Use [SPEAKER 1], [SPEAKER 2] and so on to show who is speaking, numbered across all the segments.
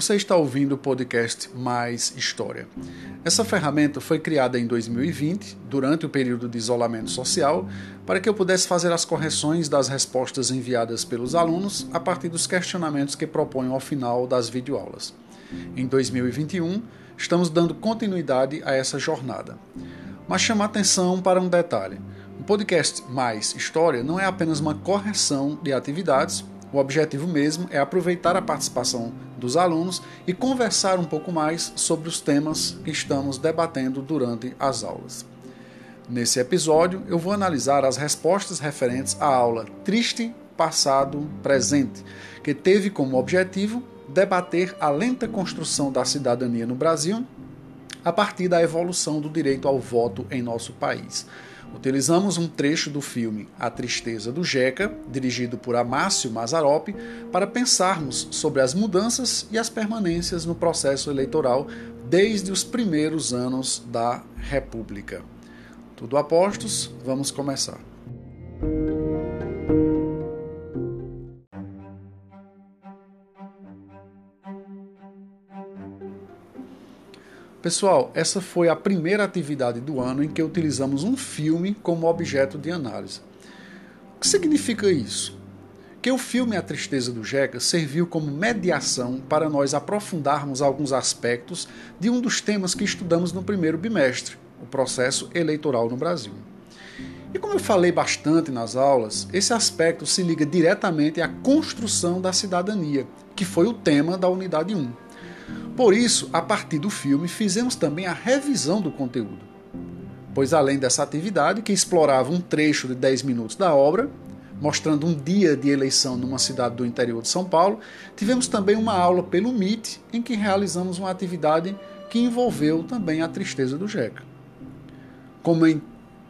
[SPEAKER 1] Você está ouvindo o podcast Mais História. Essa ferramenta foi criada em 2020, durante o período de isolamento social, para que eu pudesse fazer as correções das respostas enviadas pelos alunos a partir dos questionamentos que proponho ao final das videoaulas. Em 2021, estamos dando continuidade a essa jornada. Mas chama atenção para um detalhe. O podcast Mais História não é apenas uma correção de atividades, o objetivo mesmo é aproveitar a participação dos alunos e conversar um pouco mais sobre os temas que estamos debatendo durante as aulas. Nesse episódio, eu vou analisar as respostas referentes à aula Triste, Passado, Presente, que teve como objetivo debater a lenta construção da cidadania no Brasil a partir da evolução do direito ao voto em nosso país. Utilizamos um trecho do filme A Tristeza do Jeca, dirigido por Amácio Mazarop, para pensarmos sobre as mudanças e as permanências no processo eleitoral desde os primeiros anos da República. Tudo a postos, vamos começar. Pessoal, essa foi a primeira atividade do ano em que utilizamos um filme como objeto de análise. O que significa isso? Que o filme A Tristeza do Jeca serviu como mediação para nós aprofundarmos alguns aspectos de um dos temas que estudamos no primeiro bimestre, o processo eleitoral no Brasil. E como eu falei bastante nas aulas, esse aspecto se liga diretamente à construção da cidadania, que foi o tema da unidade 1. Por isso, a partir do filme, fizemos também a revisão do conteúdo. Pois além dessa atividade, que explorava um trecho de 10 minutos da obra, mostrando um dia de eleição numa cidade do interior de São Paulo, tivemos também uma aula pelo MIT, em que realizamos uma atividade que envolveu também a tristeza do Jeca. Como em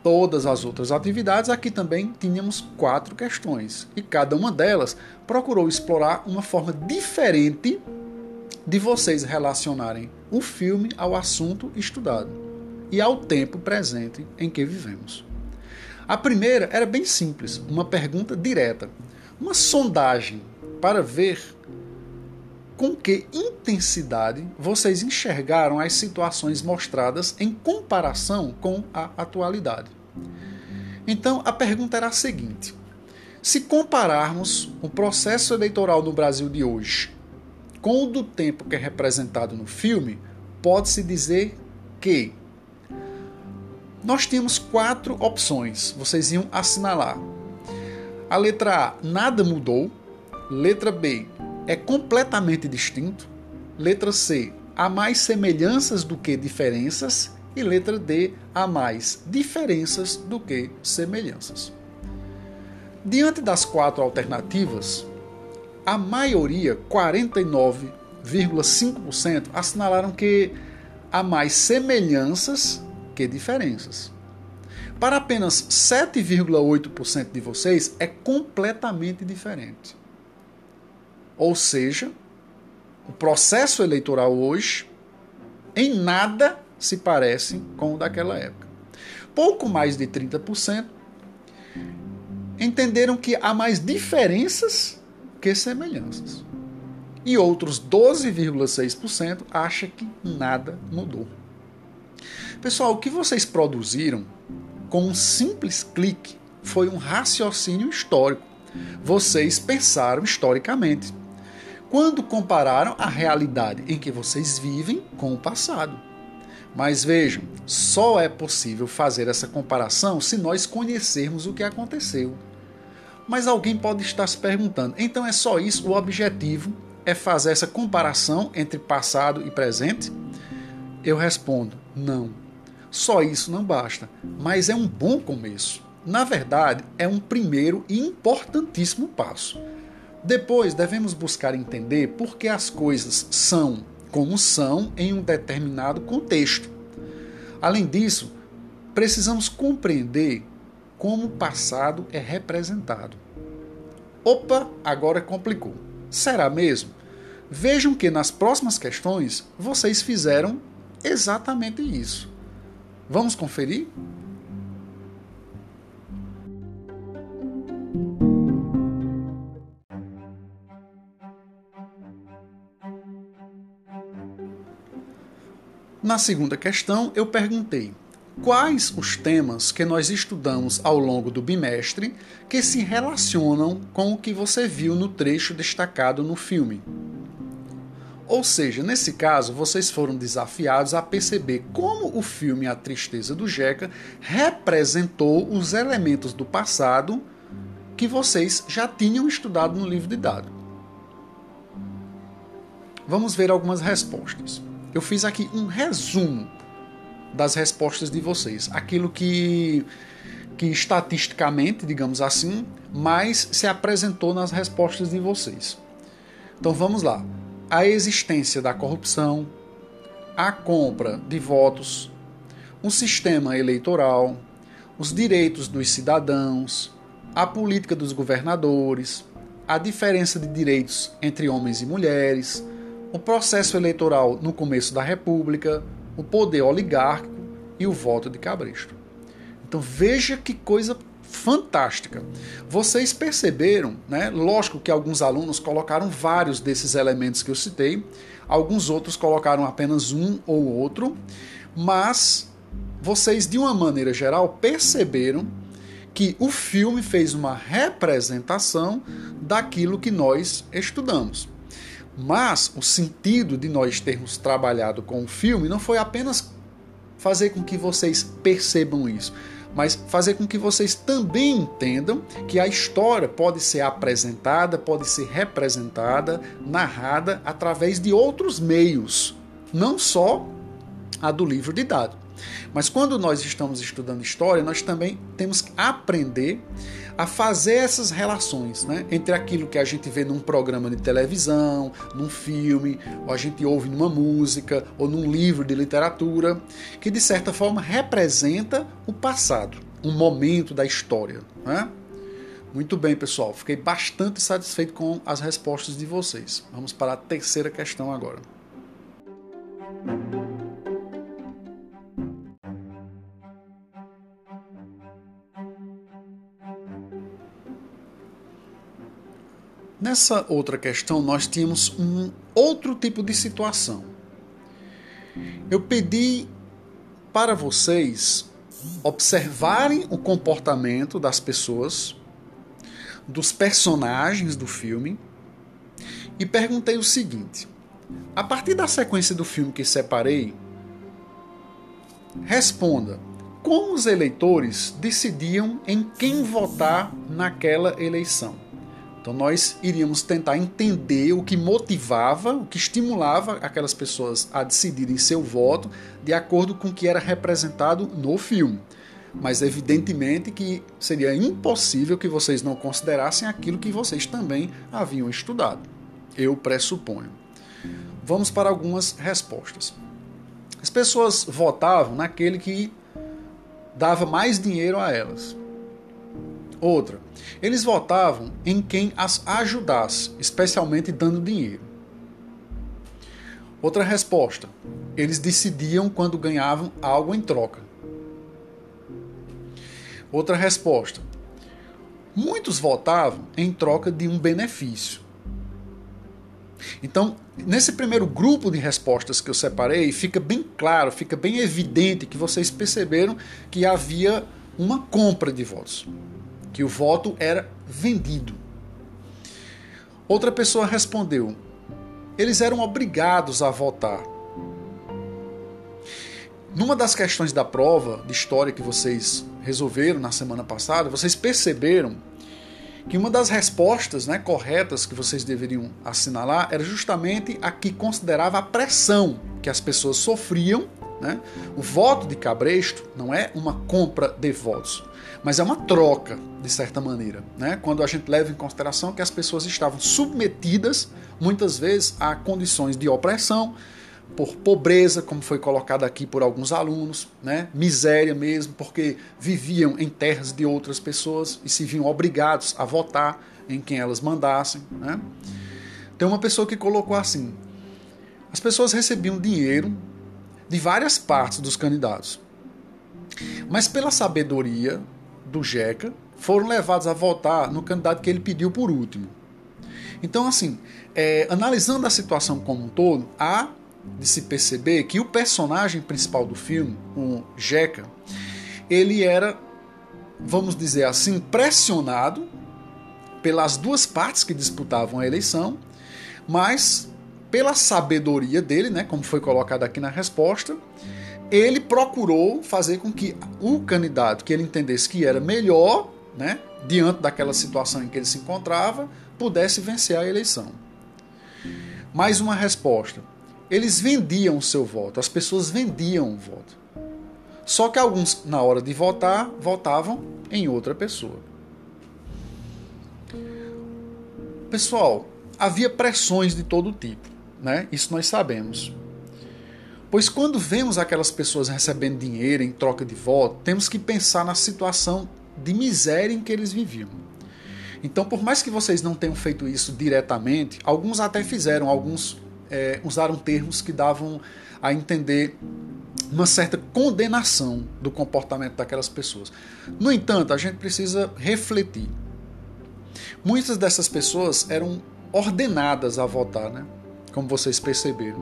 [SPEAKER 1] todas as outras atividades, aqui também tínhamos quatro questões, e cada uma delas procurou explorar uma forma diferente de vocês relacionarem o filme ao assunto estudado e ao tempo presente em que vivemos. A primeira era bem simples, uma pergunta direta, uma sondagem para ver com que intensidade vocês enxergaram as situações mostradas em comparação com a atualidade. Então a pergunta era a seguinte: se compararmos o processo eleitoral no Brasil de hoje com o do tempo que é representado no filme, pode-se dizer que nós tínhamos quatro opções. Vocês iam assinalar. A letra A, nada mudou. Letra B, é completamente distinto. Letra C, há mais semelhanças do que diferenças. E letra D, há mais diferenças do que semelhanças. Diante das quatro alternativas, a maioria, 49,5%, assinalaram que há mais semelhanças que diferenças. Para apenas 7,8% de vocês é completamente diferente. Ou seja, o processo eleitoral hoje em nada se parece com o daquela época. Pouco mais de 30% entenderam que há mais diferenças que semelhanças. E outros 12,6% acha que nada mudou. Pessoal, o que vocês produziram com um simples clique foi um raciocínio histórico. Vocês pensaram historicamente. Quando compararam a realidade em que vocês vivem com o passado. Mas vejam, só é possível fazer essa comparação se nós conhecermos o que aconteceu. Mas alguém pode estar se perguntando: então é só isso? O objetivo é fazer essa comparação entre passado e presente? Eu respondo: não. Só isso não basta, mas é um bom começo. Na verdade, é um primeiro e importantíssimo passo. Depois devemos buscar entender por que as coisas são como são em um determinado contexto. Além disso, precisamos compreender como o passado é representado. Opa, agora complicou. Será mesmo? Vejam que nas próximas questões vocês fizeram exatamente isso. Vamos conferir? Na segunda questão, eu perguntei quais os temas que nós estudamos ao longo do bimestre que se relacionam com o que você viu no trecho destacado no filme. Ou seja, nesse caso, vocês foram desafiados a perceber como o filme A Tristeza do Jeca representou os elementos do passado que vocês já tinham estudado no livro de dados. Vamos ver algumas respostas. Eu fiz aqui um resumo das respostas de vocês, aquilo que que estatisticamente, digamos assim, mais se apresentou nas respostas de vocês. Então vamos lá a existência da corrupção, a compra de votos, um sistema eleitoral, os direitos dos cidadãos, a política dos governadores, a diferença de direitos entre homens e mulheres, o processo eleitoral no começo da República, o poder oligárquico e o voto de cabresto. Então veja que coisa fantástica. Vocês perceberam, né? Lógico que alguns alunos colocaram vários desses elementos que eu citei, alguns outros colocaram apenas um ou outro, mas vocês, de uma maneira geral, perceberam que o filme fez uma representação daquilo que nós estudamos. Mas o sentido de nós termos trabalhado com o filme não foi apenas fazer com que vocês percebam isso, mas fazer com que vocês também entendam que a história pode ser apresentada, pode ser representada, narrada através de outros meios, não só a do livro dados. Mas quando nós estamos estudando história, nós também temos que aprender a fazer essas relações né, entre aquilo que a gente vê num programa de televisão, num filme, ou a gente ouve numa música, ou num livro de literatura, que de certa forma representa o passado, um momento da história. Né? Muito bem, pessoal. Fiquei bastante satisfeito com as respostas de vocês. Vamos para a terceira questão agora. Nessa outra questão, nós tínhamos um outro tipo de situação. Eu pedi para vocês observarem o comportamento das pessoas, dos personagens do filme, e perguntei o seguinte: a partir da sequência do filme que separei, responda como os eleitores decidiam em quem votar naquela eleição. Então nós iríamos tentar entender o que motivava, o que estimulava aquelas pessoas a decidirem seu voto de acordo com o que era representado no filme. Mas evidentemente que seria impossível que vocês não considerassem aquilo que vocês também haviam estudado. Eu pressuponho. Vamos para algumas respostas. As pessoas votavam naquele que dava mais dinheiro a elas. Outra, eles votavam em quem as ajudasse, especialmente dando dinheiro. Outra resposta, eles decidiam quando ganhavam algo em troca. Outra resposta, muitos votavam em troca de um benefício. Então, nesse primeiro grupo de respostas que eu separei, fica bem claro, fica bem evidente que vocês perceberam que havia uma compra de votos que o voto era vendido. Outra pessoa respondeu: eles eram obrigados a votar. Numa das questões da prova de história que vocês resolveram na semana passada, vocês perceberam que uma das respostas né, corretas que vocês deveriam assinalar era justamente a que considerava a pressão que as pessoas sofriam. Né? O voto de Cabresto não é uma compra de votos, mas é uma troca, de certa maneira, né? quando a gente leva em consideração que as pessoas estavam submetidas, muitas vezes, a condições de opressão, por pobreza, como foi colocado aqui por alguns alunos, né? miséria mesmo, porque viviam em terras de outras pessoas e se viam obrigados a votar em quem elas mandassem. Né? Tem uma pessoa que colocou assim: as pessoas recebiam dinheiro de várias partes dos candidatos, mas pela sabedoria do Jeca foram levados a votar no candidato que ele pediu por último. Então, assim, é, analisando a situação como um todo, há de se perceber que o personagem principal do filme, o Jeca, ele era, vamos dizer assim, pressionado pelas duas partes que disputavam a eleição, mas pela sabedoria dele, né, como foi colocado aqui na resposta, ele procurou fazer com que o candidato que ele entendesse que era melhor, né, diante daquela situação em que ele se encontrava, pudesse vencer a eleição. Mais uma resposta. Eles vendiam o seu voto, as pessoas vendiam o voto. Só que alguns, na hora de votar, votavam em outra pessoa. Pessoal, havia pressões de todo tipo, né? Isso nós sabemos. Pois quando vemos aquelas pessoas recebendo dinheiro em troca de voto, temos que pensar na situação de miséria em que eles viviam. Então, por mais que vocês não tenham feito isso diretamente, alguns até fizeram, alguns é, usaram termos que davam a entender uma certa condenação do comportamento daquelas pessoas. No entanto, a gente precisa refletir. Muitas dessas pessoas eram ordenadas a votar, né? Como vocês perceberam.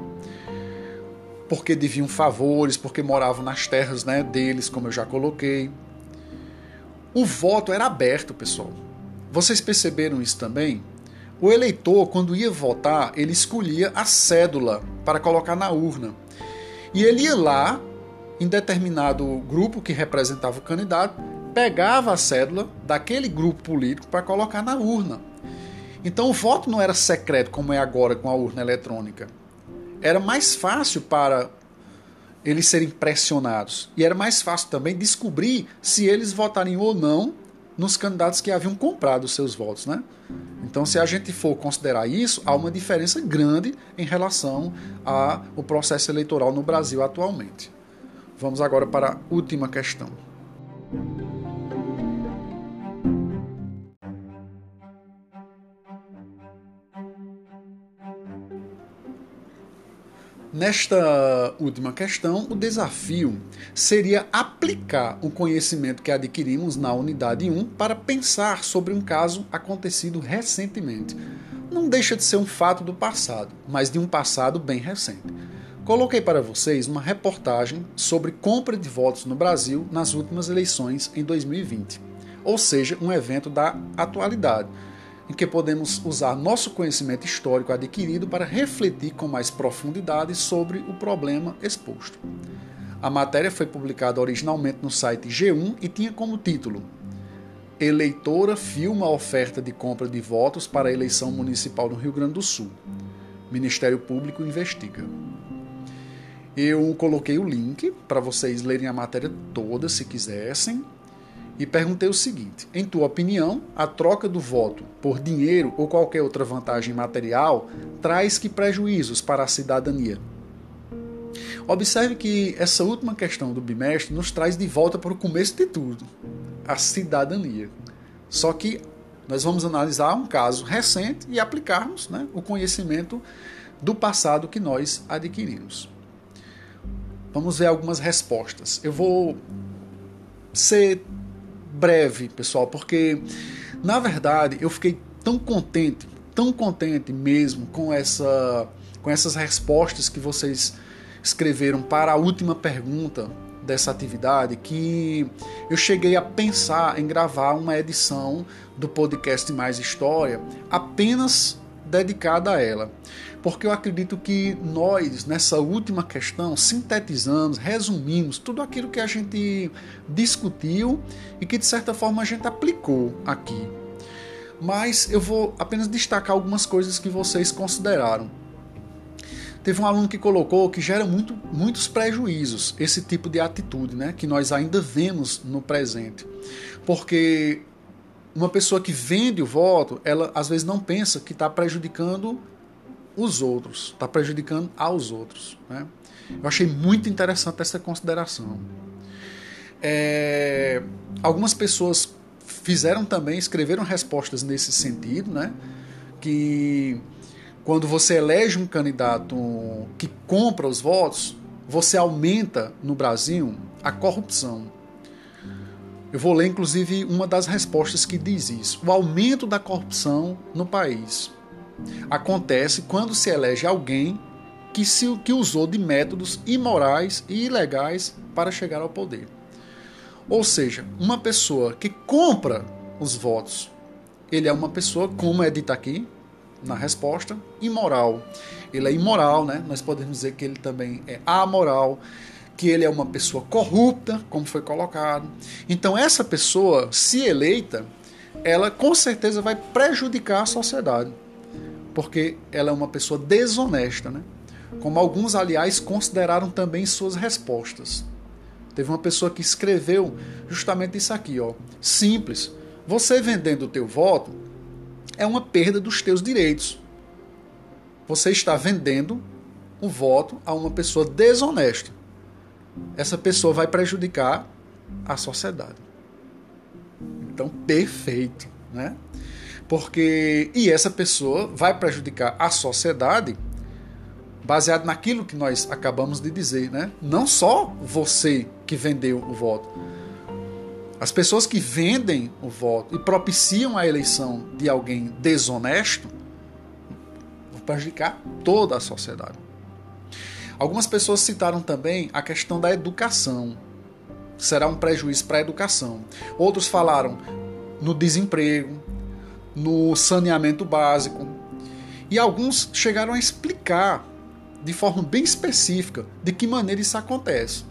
[SPEAKER 1] Porque deviam favores, porque moravam nas terras né, deles, como eu já coloquei. O voto era aberto, pessoal. Vocês perceberam isso também? O eleitor, quando ia votar, ele escolhia a cédula para colocar na urna. E ele ia lá, em determinado grupo que representava o candidato, pegava a cédula daquele grupo político para colocar na urna. Então o voto não era secreto como é agora com a urna eletrônica. Era mais fácil para eles serem pressionados e era mais fácil também descobrir se eles votariam ou não nos candidatos que haviam comprado os seus votos, né? Então, se a gente for considerar isso, há uma diferença grande em relação ao processo eleitoral no Brasil atualmente. Vamos agora para a última questão. Nesta última questão, o desafio seria aplicar o conhecimento que adquirimos na unidade 1 para pensar sobre um caso acontecido recentemente. Não deixa de ser um fato do passado, mas de um passado bem recente. Coloquei para vocês uma reportagem sobre compra de votos no Brasil nas últimas eleições em 2020, ou seja, um evento da atualidade em que podemos usar nosso conhecimento histórico adquirido para refletir com mais profundidade sobre o problema exposto. A matéria foi publicada originalmente no site G1 e tinha como título Eleitora filma a oferta de compra de votos para a eleição municipal no Rio Grande do Sul. Ministério Público investiga. Eu coloquei o link para vocês lerem a matéria toda se quisessem e perguntei o seguinte: em tua opinião, a troca do voto por dinheiro ou qualquer outra vantagem material traz que prejuízos para a cidadania? Observe que essa última questão do bimestre nos traz de volta para o começo de tudo, a cidadania. Só que nós vamos analisar um caso recente e aplicarmos né, o conhecimento do passado que nós adquirimos. Vamos ver algumas respostas. Eu vou ser breve, pessoal, porque na verdade eu fiquei tão contente, tão contente mesmo com essa com essas respostas que vocês escreveram para a última pergunta dessa atividade que eu cheguei a pensar em gravar uma edição do podcast Mais História apenas dedicada a ela porque eu acredito que nós, nessa última questão, sintetizamos, resumimos tudo aquilo que a gente discutiu e que de certa forma a gente aplicou aqui. Mas eu vou apenas destacar algumas coisas que vocês consideraram. Teve um aluno que colocou que gera muito, muitos prejuízos esse tipo de atitude, né, que nós ainda vemos no presente. Porque uma pessoa que vende o voto, ela às vezes não pensa que está prejudicando os outros, está prejudicando aos outros. Né? Eu achei muito interessante essa consideração. É, algumas pessoas fizeram também, escreveram respostas nesse sentido, né? que quando você elege um candidato que compra os votos, você aumenta no Brasil a corrupção. Eu vou ler inclusive uma das respostas que diz isso: o aumento da corrupção no país acontece quando se elege alguém que, se, que usou de métodos imorais e ilegais para chegar ao poder. Ou seja, uma pessoa que compra os votos, ele é uma pessoa, como é dito aqui na resposta, imoral. Ele é imoral, né? Nós podemos dizer que ele também é amoral, que ele é uma pessoa corrupta, como foi colocado. Então, essa pessoa, se eleita, ela com certeza vai prejudicar a sociedade, porque ela é uma pessoa desonesta, né? Como alguns, aliás, consideraram também suas respostas. Teve uma pessoa que escreveu justamente isso aqui, ó. Simples. Você vendendo o teu voto é uma perda dos teus direitos. Você está vendendo o voto a uma pessoa desonesta. Essa pessoa vai prejudicar a sociedade. Então, perfeito, né? Porque e essa pessoa vai prejudicar a sociedade baseado naquilo que nós acabamos de dizer, né? Não só você que vendeu o voto. As pessoas que vendem o voto e propiciam a eleição de alguém desonesto vão prejudicar toda a sociedade. Algumas pessoas citaram também a questão da educação. Será um prejuízo para a educação. Outros falaram no desemprego, no saneamento básico. E alguns chegaram a explicar de forma bem específica de que maneira isso acontece.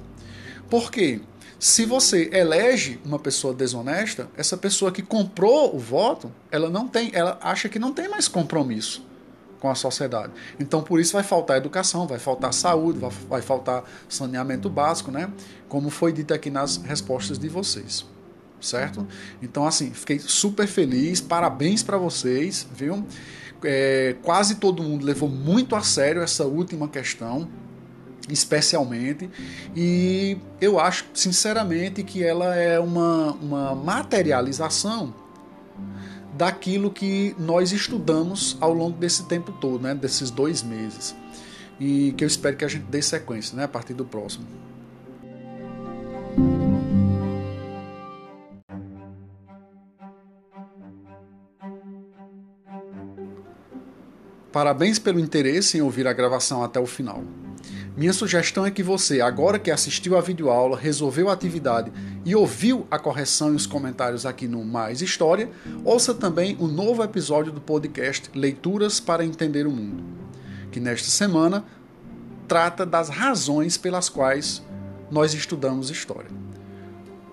[SPEAKER 1] Porque se você elege uma pessoa desonesta, essa pessoa que comprou o voto, ela não tem, ela acha que não tem mais compromisso com a sociedade. Então por isso vai faltar educação, vai faltar saúde, vai, vai faltar saneamento básico, né? Como foi dito aqui nas respostas de vocês certo? Então, assim, fiquei super feliz, parabéns para vocês, viu? é, quase todo mundo levou muito a sério essa última questão, especialmente, e eu acho sinceramente que ela é uma, uma materialização daquilo que nós estudamos ao longo desse tempo todo, né, desses dois meses. E que eu espero que a gente dê sequência né, a partir do próximo. Parabéns pelo interesse em ouvir a gravação até o final. Minha sugestão é que você, agora que assistiu a videoaula, resolveu a atividade e ouviu a correção e os comentários aqui no Mais História, ouça também o novo episódio do podcast Leituras para Entender o Mundo, que nesta semana trata das razões pelas quais nós estudamos história.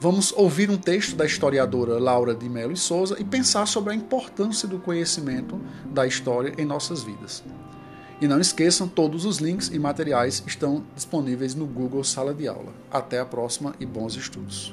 [SPEAKER 1] Vamos ouvir um texto da historiadora Laura de Mello e Souza e pensar sobre a importância do conhecimento da história em nossas vidas. E não esqueçam, todos os links e materiais estão disponíveis no Google Sala de Aula. Até a próxima e bons estudos.